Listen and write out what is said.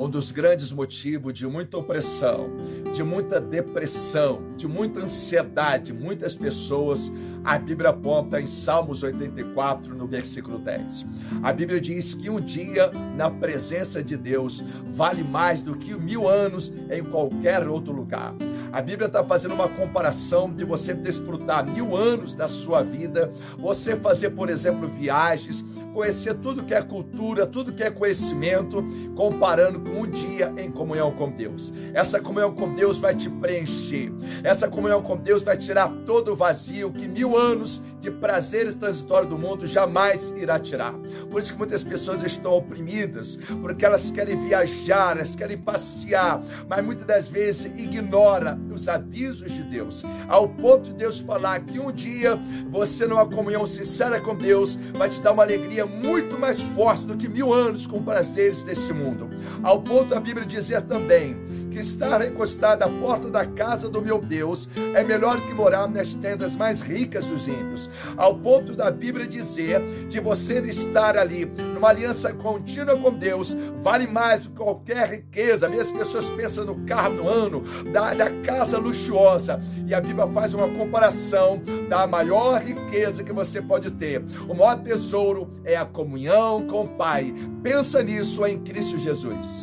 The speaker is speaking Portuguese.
Um dos grandes motivos de muita opressão, de muita depressão, de muita ansiedade, muitas pessoas, a Bíblia aponta em Salmos 84, no versículo 10. A Bíblia diz que um dia na presença de Deus vale mais do que mil anos em qualquer outro lugar. A Bíblia está fazendo uma comparação de você desfrutar mil anos da sua vida, você fazer, por exemplo, viagens, conhecer tudo que é cultura, tudo que é conhecimento, comparando com um dia em comunhão com Deus. Essa comunhão com Deus vai te preencher. Essa comunhão com Deus vai tirar todo o vazio que mil anos de prazeres transitórios do mundo jamais irá tirar. Por isso que muitas pessoas estão oprimidas, porque elas querem viajar, elas querem passear, mas muitas das vezes ignora os avisos de Deus, ao ponto de Deus falar que um dia você numa comunhão sincera com Deus vai te dar uma alegria muito mais forte do que mil anos com prazeres desse mundo. Ao ponto da Bíblia dizer também que estar encostado à porta da casa do meu Deus é melhor que morar nas tendas mais ricas dos ímpios. Ao ponto da Bíblia dizer de você estar ali numa aliança contínua com Deus, vale mais do que qualquer riqueza. As pessoas pensam no carro no ano, da, da casa luxuosa. E a Bíblia faz uma comparação da maior riqueza que você pode ter. O maior tesouro é a comunhão com o Pai. Pensa nisso em Cristo Jesus.